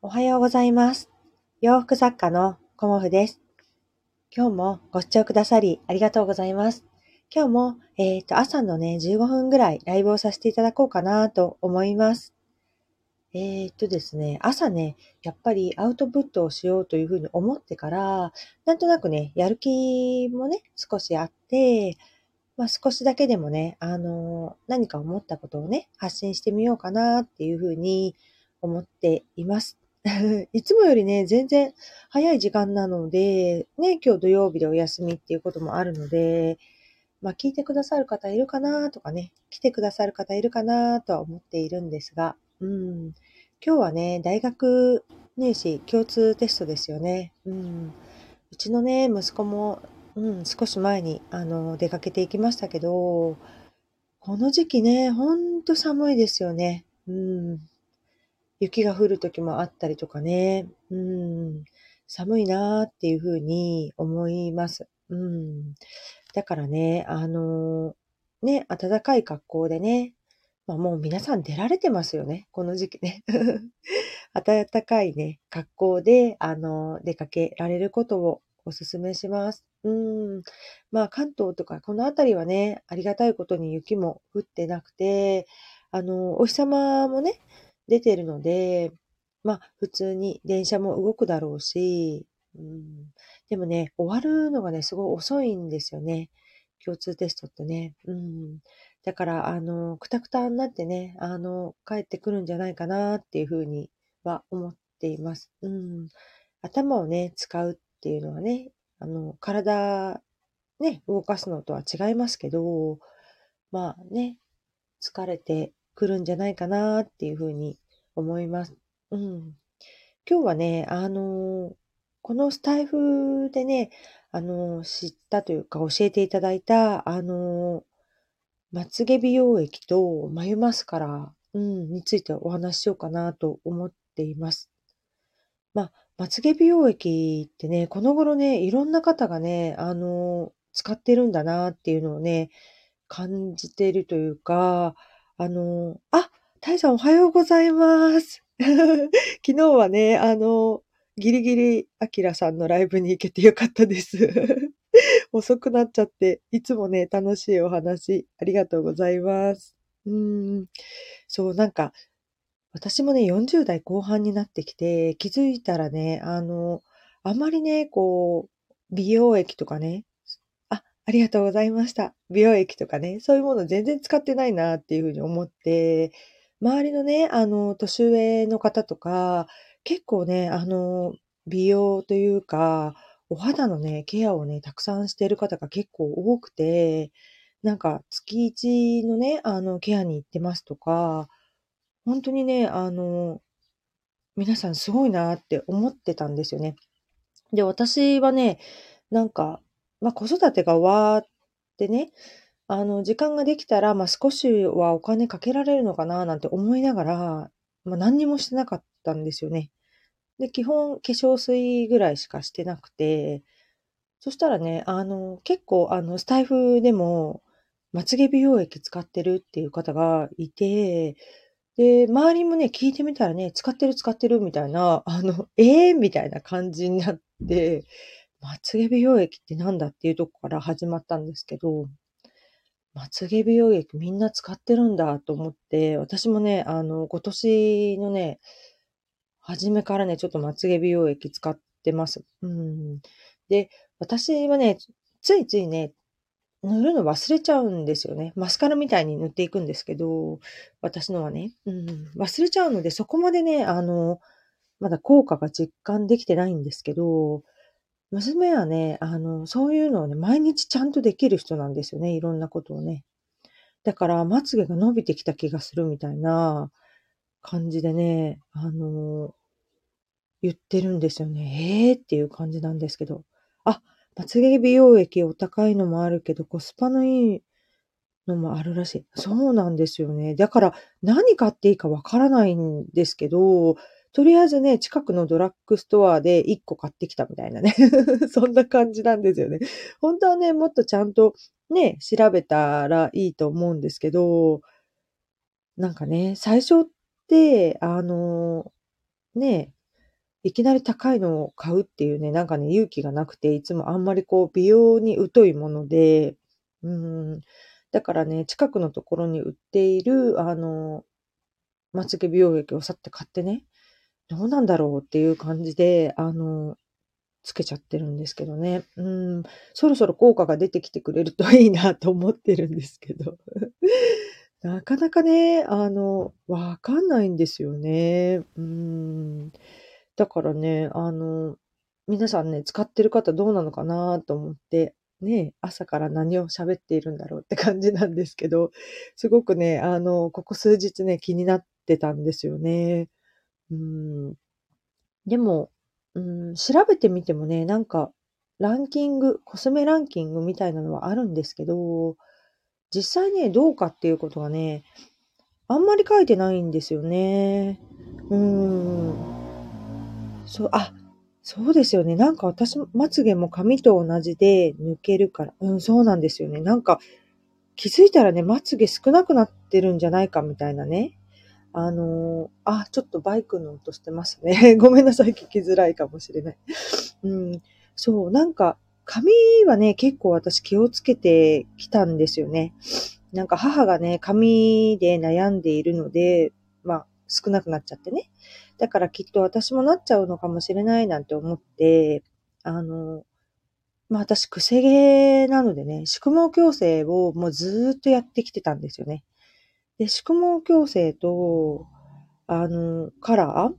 おはようございます。洋服作家のコモフです。今日もご視聴くださりありがとうございます。今日も、えっ、と、朝のね、15分ぐらいライブをさせていただこうかなと思います。えっ、とですね、朝ね、やっぱりアウトプットをしようというふうに思ってから、なんとなくね、やる気もね、少しあって、まあ少しだけでもね、あの何か思ったことをね、発信してみようかなっていうふうに思っています。いつもよりね、全然早い時間なので、ね、今日土曜日でお休みっていうこともあるので、まあ聞いてくださる方いるかなとかね、来てくださる方いるかなとは思っているんですが、うん、今日はね、大学入試共通テストですよね。うん、うちのね、息子も、うん、少し前にあの出かけていきましたけど、この時期ね、ほんと寒いですよね。うん雪が降る時もあったりとかね、うん、寒いなーっていうふうに思います。うん、だからね、あのーね、暖かい格好でね、まあもう皆さん出られてますよね、この時期ね。暖かいね、格好で、あのー出かけられることをお勧めします。うん。まあ関東とかこの辺りはね、ありがたいことに雪も降ってなくて、あのーお日様もね、出てるので、まあ普通に電車も動くだろうし、うん、でもね、終わるのがね、すごい遅いんですよね。共通テストってね。うん、だから、あの、くたくたになってね、あの、帰ってくるんじゃないかなっていうふうには思っています。うん、頭をね、使うっていうのはね、あの、体、ね、動かすのとは違いますけど、まあね、疲れてくるんじゃないかなっていうふうに思います。うん。今日はね、あの、このスタイフでね、あの、知ったというか教えていただいた、あの、まつげ美容液と眉マスカラ、うん、についてお話ししようかなと思っています。まあ、まつげ美容液ってね、この頃ね、いろんな方がね、あの、使ってるんだなっていうのをね、感じてるというか、あの、あ、タイさんおはようございます。昨日はね、あの、ギリギリ、アキラさんのライブに行けてよかったです。遅くなっちゃって、いつもね、楽しいお話、ありがとうございます。うん。そう、なんか、私もね、40代後半になってきて、気づいたらね、あの、あまりね、こう、美容液とかね、あ、りがとうございました。美容液とかね、そういうもの全然使ってないなっていうふうに思って、周りのね、あの、年上の方とか、結構ね、あの、美容というか、お肌のね、ケアをね、たくさんしてる方が結構多くて、なんか月1のね、あの、ケアに行ってますとか、本当にね、あの、皆さんすごいなって思ってたんですよね。で、私はね、なんか、まあ子育てが終わってね、あの、時間ができたら、まあ少しはお金かけられるのかななんて思いながら、まあ何にもしてなかったんですよね。で、基本化粧水ぐらいしかしてなくて、そしたらね、あの、結構、あの、スタイフでも、まつげ美容液使ってるっていう方がいて、で、周りもね、聞いてみたらね、使ってる使ってるみたいな、あの、ええー、みたいな感じになって、まつげ美容液ってなんだっていうとこから始まったんですけど、まつげ美容液みんな使ってるんだと思って、私もね、あの、今年のね、初めからね、ちょっとまつげ美容液使ってます。うん。で、私はね、ついついね、塗るの忘れちゃうんですよね。マスカラみたいに塗っていくんですけど、私のはね。うん。忘れちゃうので、そこまでね、あの、まだ効果が実感できてないんですけど、娘はね、あの、そういうのをね、毎日ちゃんとできる人なんですよね。いろんなことをね。だから、まつげが伸びてきた気がするみたいな感じでね、あの、言ってるんですよね。ええー、っていう感じなんですけど。あ、まつげ美容液お高いのもあるけど、コスパのいいのもあるらしい。そうなんですよね。だから、何買っていいかわからないんですけど、とりあえずね、近くのドラッグストアで1個買ってきたみたいなね。そんな感じなんですよね。本当はね、もっとちゃんとね、調べたらいいと思うんですけど、なんかね、最初って、あの、ね、いきなり高いのを買うっていうね、なんかね、勇気がなくて、いつもあんまりこう、美容に疎いもので、うん、だからね、近くのところに売っている、あの、まつげ美容液をさって買ってね、どうなんだろうっていう感じで、あの、つけちゃってるんですけどね。うん、そろそろ効果が出てきてくれるといいなと思ってるんですけど。なかなかね、あの、わかんないんですよね。うん。だからね、あの、皆さんね、使ってる方どうなのかなと思って、ね、朝から何を喋っているんだろうって感じなんですけど、すごくね、あの、ここ数日ね、気になってたんですよね。うん。でも、うん、調べてみてもね、なんか、ランキング、コスメランキングみたいなのはあるんですけど、実際ね、どうかっていうことはね、あんまり書いてないんですよね。うーん。そう、あ、そうですよね。なんか私、まつげも髪と同じで抜けるから。うん、そうなんですよね。なんか、気づいたらね、まつげ少なくなってるんじゃないかみたいなね。あのー、あ、ちょっとバイクの音してますね。ごめんなさい、聞きづらいかもしれない。うん、そう、なんか、髪はね、結構私気をつけてきたんですよね。なんか母がね、髪で悩んでいるので、まあ、少なくなっちゃってね。だからきっと私もなっちゃうのかもしれないなんて思って、あの、まあ私、くせ毛なのでね、宿毛矯正をもうずっとやってきてたんですよね。で、宿毛矯正と、あの、カラー？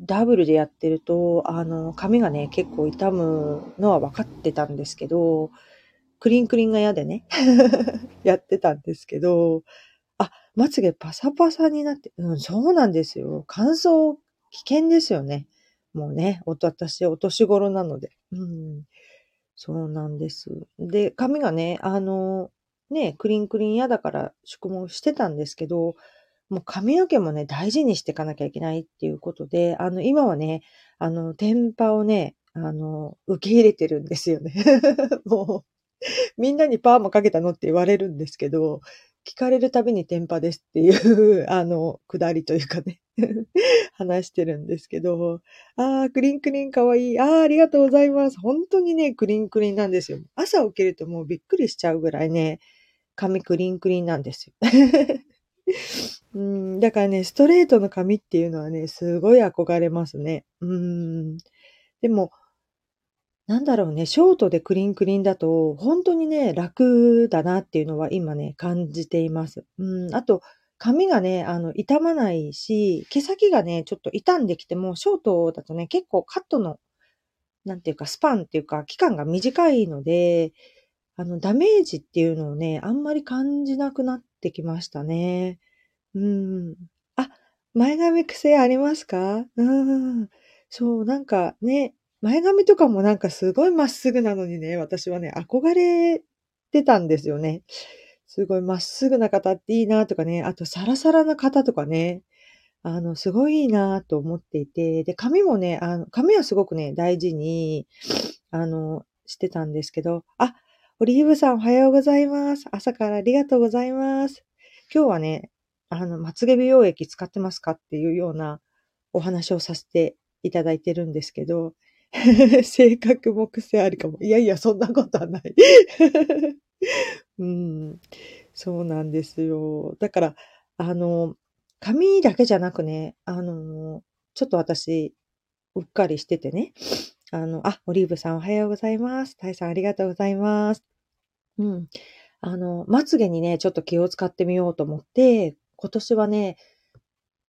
ダブルでやってると、あの、髪がね、結構傷むのは分かってたんですけど、クリンクリンが嫌でね、やってたんですけど、あ、まつげパサパサになって、うん、そうなんですよ。乾燥危険ですよね。もうね、私、お年頃なので。うん、そうなんです。で、髪がね、あの、ね、クリンクリン嫌だから宿毛してたんですけど、もう髪の毛もね、大事にしていかなきゃいけないっていうことで、あの、今はね、あの、天パをね、あの、受け入れてるんですよね。もう、みんなにパーマかけたのって言われるんですけど、聞かれるたびに天パですっていう、あの、くだりというかね 話してるんですけど、ああ、クリンクリンかわいい。ああ、ありがとうございます。本当にね、クリンクリンなんですよ。朝起きるともうびっくりしちゃうぐらいね、髪クリンクリンなんですよ。うん、だからね、ストレートの髪っていうのはね、すごい憧れますね。うん。でも、なんだろうね、ショートでクリンクリンだと、本当にね、楽だなっていうのは今ね、感じています。うん、あと、髪がね、あの、傷まないし、毛先がね、ちょっと傷んできても、ショートだとね、結構カットの、なんていうか、スパンっていうか、期間が短いので、あの、ダメージっていうのをね、あんまり感じなくなってきましたね。うん。あ、前髪癖ありますか？うん。そう、なんかね、前髪とかもなんかすごいまっすぐなのにね、私はね、憧れてたんですよね。すごいまっすぐな方っていいなとかね、あとサラサラな方とかね、あの、すごいいいなと思っていて、で、髪もね、あの、髪はすごくね、大事に、あの、してたんですけど、あ、オリーブさんおはようございます。朝からありがとうございます。今日はね、あの、まつげ美容液使ってますかっていうようなお話をさせていただいてるんですけど、性格も癖あるかも。いやいや、そんなことはない うん。そうなんですよ。だから、あの、髪だけじゃなくね、あの、ちょっと私、うっかりしててね。あの、あ、オリーブさんおはようございます。タイさんありがとうございます。うん。あの、まつげにね、ちょっと気を使ってみようと思って、今年はね、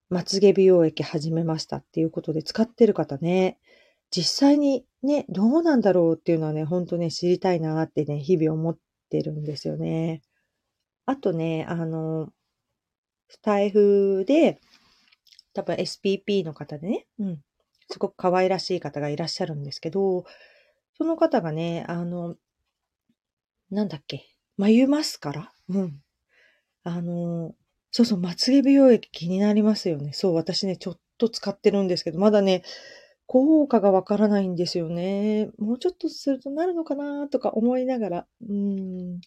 まつげ美容液始めましたっていうことで使ってる方ね、実際にね、どうなんだろうっていうのはね、ほんとね、知りたいなってね、日々思ってるんですよね。あとね、あの、スタイフで、多分 SPP の方でね、うん、すごく可愛らしい方がいらっしゃるんですけど、その方がね、あの、なんだっけ、眉マスカラ？うん。あの、そうそう、まつげ美容液気になりますよね。そう、私ね、ちょっと使ってるんですけど、まだね、効果がわからないんですよね。もうちょっとするとなるのかなとか思いながら。うん。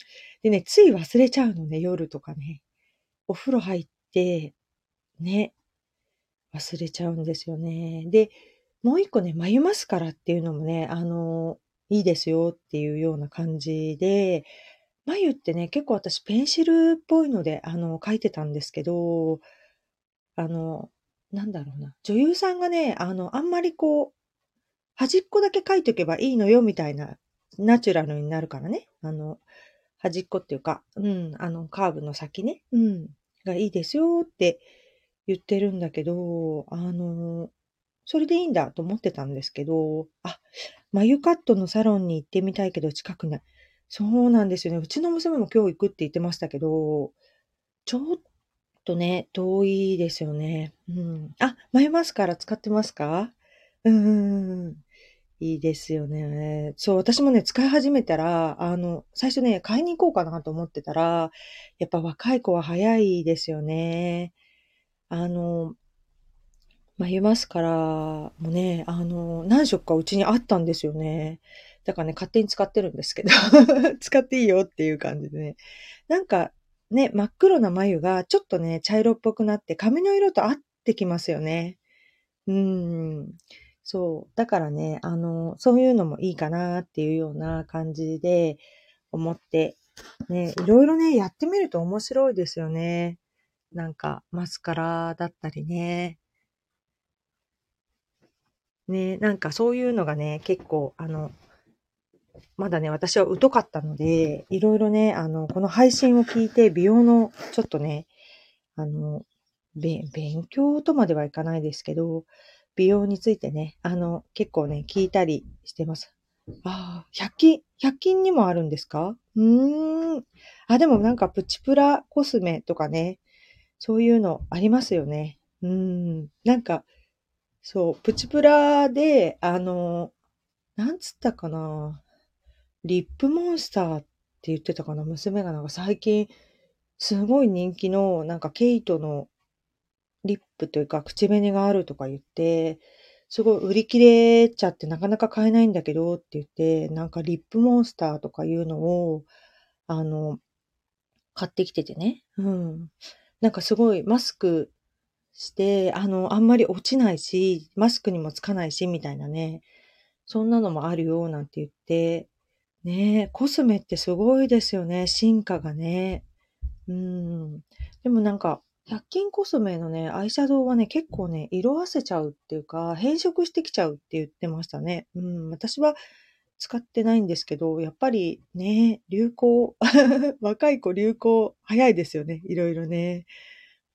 でね、つい忘れちゃうのね、夜とかね。お風呂入って、ね。忘れちゃうんですよね。で、もう一個ね、眉マスカラっていうのもね、あの、いいですよっていうような感じで、眉ってね、結構私ペンシルっぽいので、あの、描いてたんですけど、あの、なんだろうな。女優さんがね、あの、あんまりこう、端っこだけ描いておけばいいのよみたいな、ナチュラルになるからね。あの、端っこっていうか、うん、あの、カーブの先ね、うん、がいいですよって言ってるんだけど、あの、それでいいんだと思ってたんですけど、あ、眉カットのサロンに行ってみたいけど近くない。そうなんですよね。うちの娘も今日行くって言ってましたけど、ちょっとね、遠いですよね。うん。あ、眉マスカラ使ってますか？うん。いいですよね。そう、私もね、使い始めたら、あの、最初ね、買いに行こうかなと思ってたら、やっぱ若い子は早いですよね。あの、眉マスカラもね、あの、何色かうちにあったんですよね。だからね、勝手に使ってるんですけど、使っていいよっていう感じでね。なんか、ね、真っ黒な眉がちょっとね、茶色っぽくなって髪の色と合ってきますよね。うん。そう。だからね、あの、そういうのもいいかなっていうような感じで思って、ね、いろいろね、やってみると面白いですよね。なんか、マスカラだったりね。ね、なんかそういうのがね、結構、あの、まだね、私は疎かったので、いろいろね、あの、この配信を聞いて、美容の、ちょっとね、あの、勉強とまではいかないですけど、美容についてね、あの、結構ね、聞いたりしてます。ああ、100均、100均にもあるんですか？うーん。あ、でもなんかプチプラコスメとかね、そういうのありますよね。うん。なんか、そう、プチプラで、あの、なんつったかな。リップモンスターって言ってたかな？娘がなんか最近、すごい人気の、なんかケイトのリップというか口紅があるとか言って、すごい売り切れちゃってなかなか買えないんだけどって言って、なんかリップモンスターとかいうのを、あの、買ってきててね。うん。なんかすごいマスクして、あの、あんまり落ちないし、マスクにもつかないし、みたいなね。そんなのもあるよ、なんて言って、ねコスメってすごいですよね。進化がね。うん。でもなんか、100均コスメのね、アイシャドウはね、結構ね、色あせちゃうっていうか、変色してきちゃうって言ってましたね。うん、私は使ってないんですけど、やっぱりね、流行、若い子流行早いですよね、いろいろね。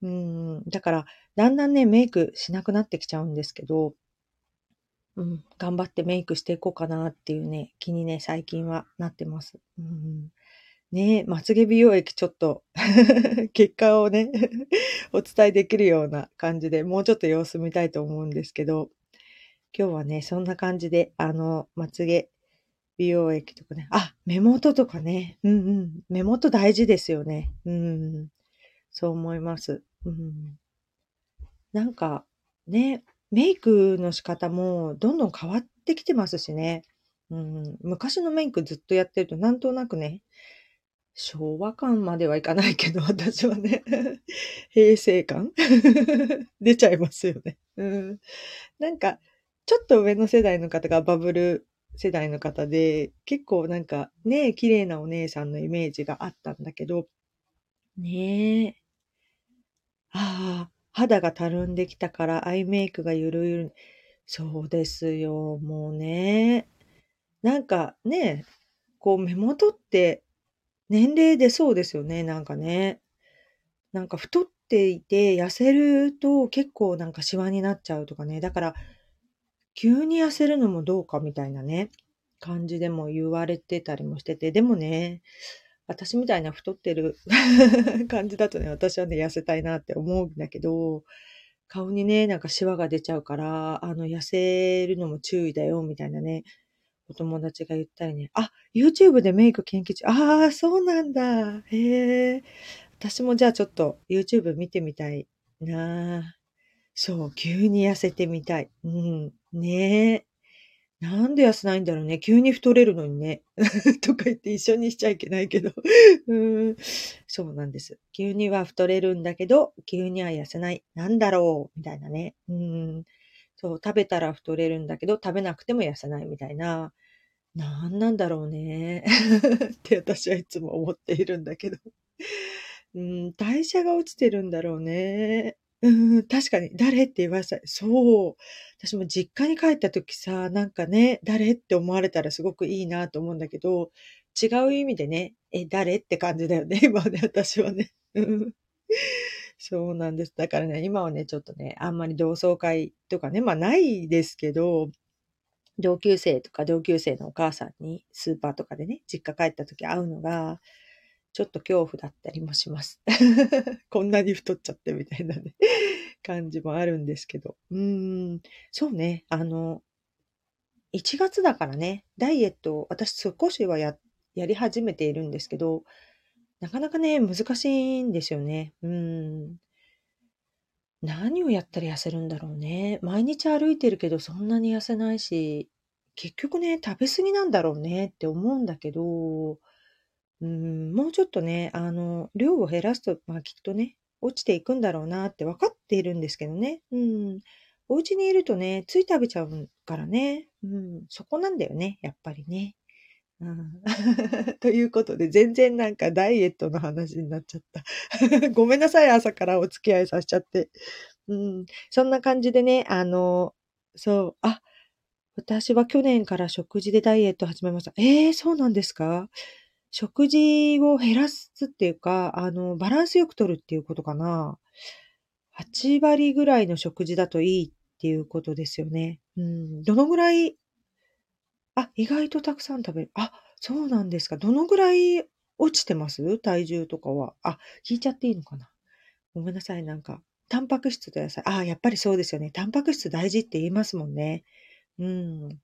うん、だから、だんだんね、メイクしなくなってきちゃうんですけど、うん、頑張ってメイクしていこうかなっていうね、気にね、最近はなってます。うん、ねまつげ美容液ちょっと 結果をね お伝えできるような感じで、もうちょっと様子見たいと思うんですけど、今日はね、そんな感じで、あの、まつげ美容液とかね、あ、目元とかね、うんうん、目元大事ですよね。うん、そう思います。うん、なんか、ね、メイクの仕方もどんどん変わってきてますしね。うん、昔のメイクずっとやってるとなんとなくね、昭和感まではいかないけど、私はね、平成感？出ちゃいますよね。うん。なんか、ちょっと上の世代の方がバブル世代の方で、結構なんかね、綺麗なお姉さんのイメージがあったんだけど、ねえ。ああ、肌がたるんできたからアイメイクがゆるゆる。そうですよ、もうね。なんかね、こう目元って年齢でそうですよね、なんかね。なんか太っていて痩せると結構なんかシワになっちゃうとかね。だから、急に痩せるのもどうかみたいなね、感じでも言われてたりもしてて、でもね、私みたいな太ってる 感じだとね、私はね、痩せたいなって思うんだけど、顔にね、なんかシワが出ちゃうから、あの、痩せるのも注意だよ、みたいなね、お友達が言ったりね、あ、YouTube でメイク研究中、ああ、そうなんだ。へえ。私もじゃあちょっと YouTube 見てみたいなそう、急に痩せてみたい。うん、ねえ。なんで痩せないんだろうね。急に太れるのにね。とか言って一緒にしちゃいけないけど。うんそうなんです。急には太れるんだけど、急には痩せない。なんだろうみたいなね。うんそう、食べたら太れるんだけど、食べなくても痩せないみたいな。なんなんだろうね。って私はいつも思っているんだけど。うん、代謝が落ちてるんだろうね。うん、確かに、誰？って言われた。そう。私も実家に帰った時さ、なんかね、誰？って思われたらすごくいいなと思うんだけど、違う意味でね、え、誰？って感じだよね、今ね、私はね。そうなんです。だからね、今はね、ちょっとね、あんまり同窓会とかね、まあないですけど、同級生とか同級生のお母さんにスーパーとかでね、実家帰った時会うのが、ちょっと恐怖だったりもします。こんなに太っちゃってみたいなね、感じもあるんですけど。うーん、そうね、あの、1月だからね、ダイエットを私少しはや、やり始めているんですけど、なかなかね、難しいんですよね。うん。何をやったら痩せるんだろうね。毎日歩いてるけどそんなに痩せないし、結局ね、食べ過ぎなんだろうねって思うんだけど、うん、もうちょっとね、あの、量を減らすと、まあきっとね、落ちていくんだろうなって分かっているんですけどね。うん。お家にいるとね、つい食べちゃうからね。うん。そこなんだよね、やっぱりね。うん、ということで、全然なんかダイエットの話になっちゃった。ごめんなさい、朝からお付き合いさせちゃって。うん。そんな感じでね、あの、そう、あ、私は去年から食事でダイエット始めました。ええー、そうなんですか？食事を減らすっていうか、あの、バランスよく取るっていうことかな。8割ぐらいの食事だといいっていうことですよね。うん。どのぐらい、あ、意外とたくさん食べる。あ、そうなんですか。どのぐらい落ちてます？体重とかは。あ、聞いちゃっていいのかな。ごめんなさい。なんか、タンパク質と野菜。あ、やっぱりそうですよね。タンパク質大事って言いますもんね。うん。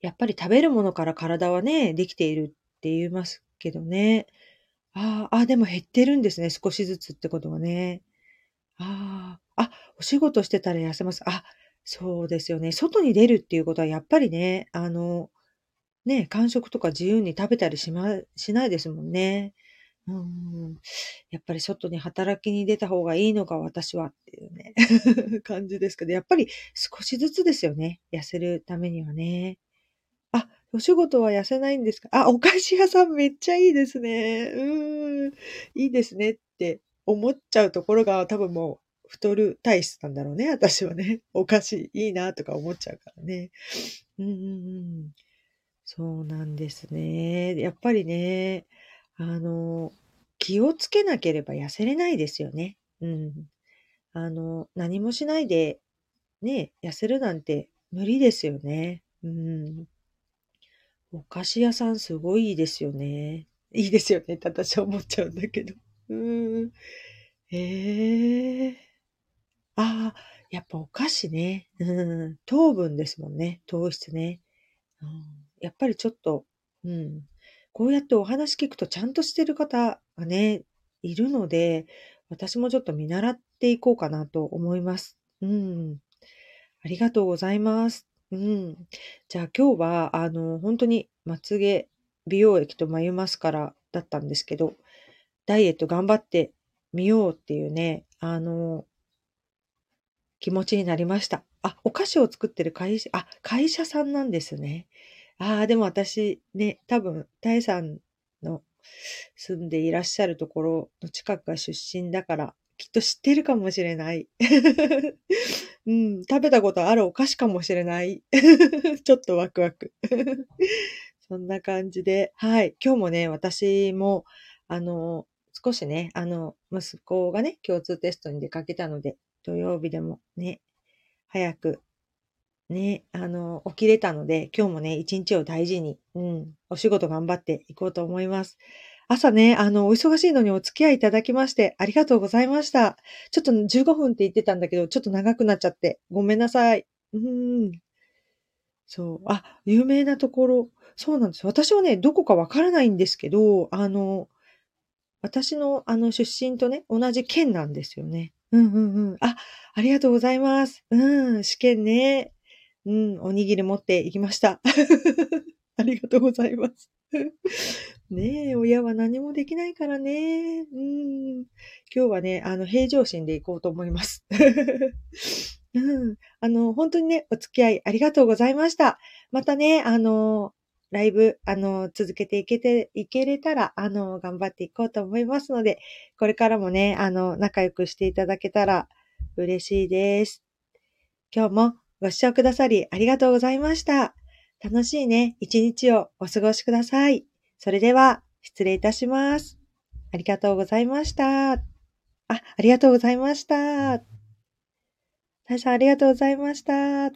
やっぱり食べるものから体はね、できているって言いますけどね。ああ、あ、でも減ってるんですね。少しずつってことはね。ああ、あ、お仕事してたら痩せます。あ、そうですよね。外に出るっていうことはやっぱりね、あの、ね、間食とか自由に食べたりしま、しないですもんね。うん。やっぱり外に働きに出た方がいいのか、私はっていうね、感じですけど、やっぱり少しずつですよね。痩せるためにはね。お仕事は痩せないんですか？あ、お菓子屋さんめっちゃいいですね。うん。いいですねって思っちゃうところが多分もう太る体質なんだろうね。私はね。お菓子いいなとか思っちゃうからね。うんうんうん。そうなんですね。やっぱりね、あの、気をつけなければ痩せれないですよね。うん。あの、何もしないで、ね、痩せるなんて無理ですよね。うん。お菓子屋さんすごいいいですよね。いいですよねって私は思っちゃうんだけど。うん。ええああ、やっぱお菓子ね。うん。糖分ですもんね。糖質ね。うん、やっぱりちょっと、うん。こうやってお話聞くとちゃんとしてる方がね、いるので、私もちょっと見習っていこうかなと思います。うん。ありがとうございます。うん。じゃあ今日は、あの、本当にまつげ美容液と眉マスカラだったんですけど、ダイエット頑張ってみようっていうね、あの、気持ちになりました。あ、お菓子を作ってる会社、あ、会社さんなんですね。ああ、でも私ね、多分、タイさんの住んでいらっしゃるところの近くが出身だから、きっと知ってるかもしれない。うん、食べたことあるお菓子かもしれない。ちょっとワクワク。そんな感じで、はい。今日もね、私も、あの、少しね、あの、息子がね、共通テストに出かけたので、土曜日でもね、早く、ね、あの、起きれたので、今日もね、一日を大事に、うん、お仕事頑張っていこうと思います。朝ね、あの、お忙しいのにお付き合いいただきまして、ありがとうございました。ちょっと15分って言ってたんだけど、ちょっと長くなっちゃって、ごめんなさい。うん。そう。あ、有名なところ。そうなんです。私はね、どこかわからないんですけど、あの、私のあの出身とね、同じ県なんですよね。うんうんうん。あ、ありがとうございます。うん、試験ね。うん、おにぎり持って行きました。ありがとうございます。ねえ、親は何もできないからね。うん。今日はね、あの、平常心で行こうと思います。うん。あの、本当にね、お付き合いありがとうございました。またね、あの、ライブ、あの、続けていけて、いけれたら、あの、頑張っていこうと思いますので、これからもね、あの、仲良くしていただけたら嬉しいです。今日もご視聴くださりありがとうございました。楽しいね、一日をお過ごしください。それでは、失礼いたします。ありがとうございました。あ、ありがとうございました。大さんありがとうございました。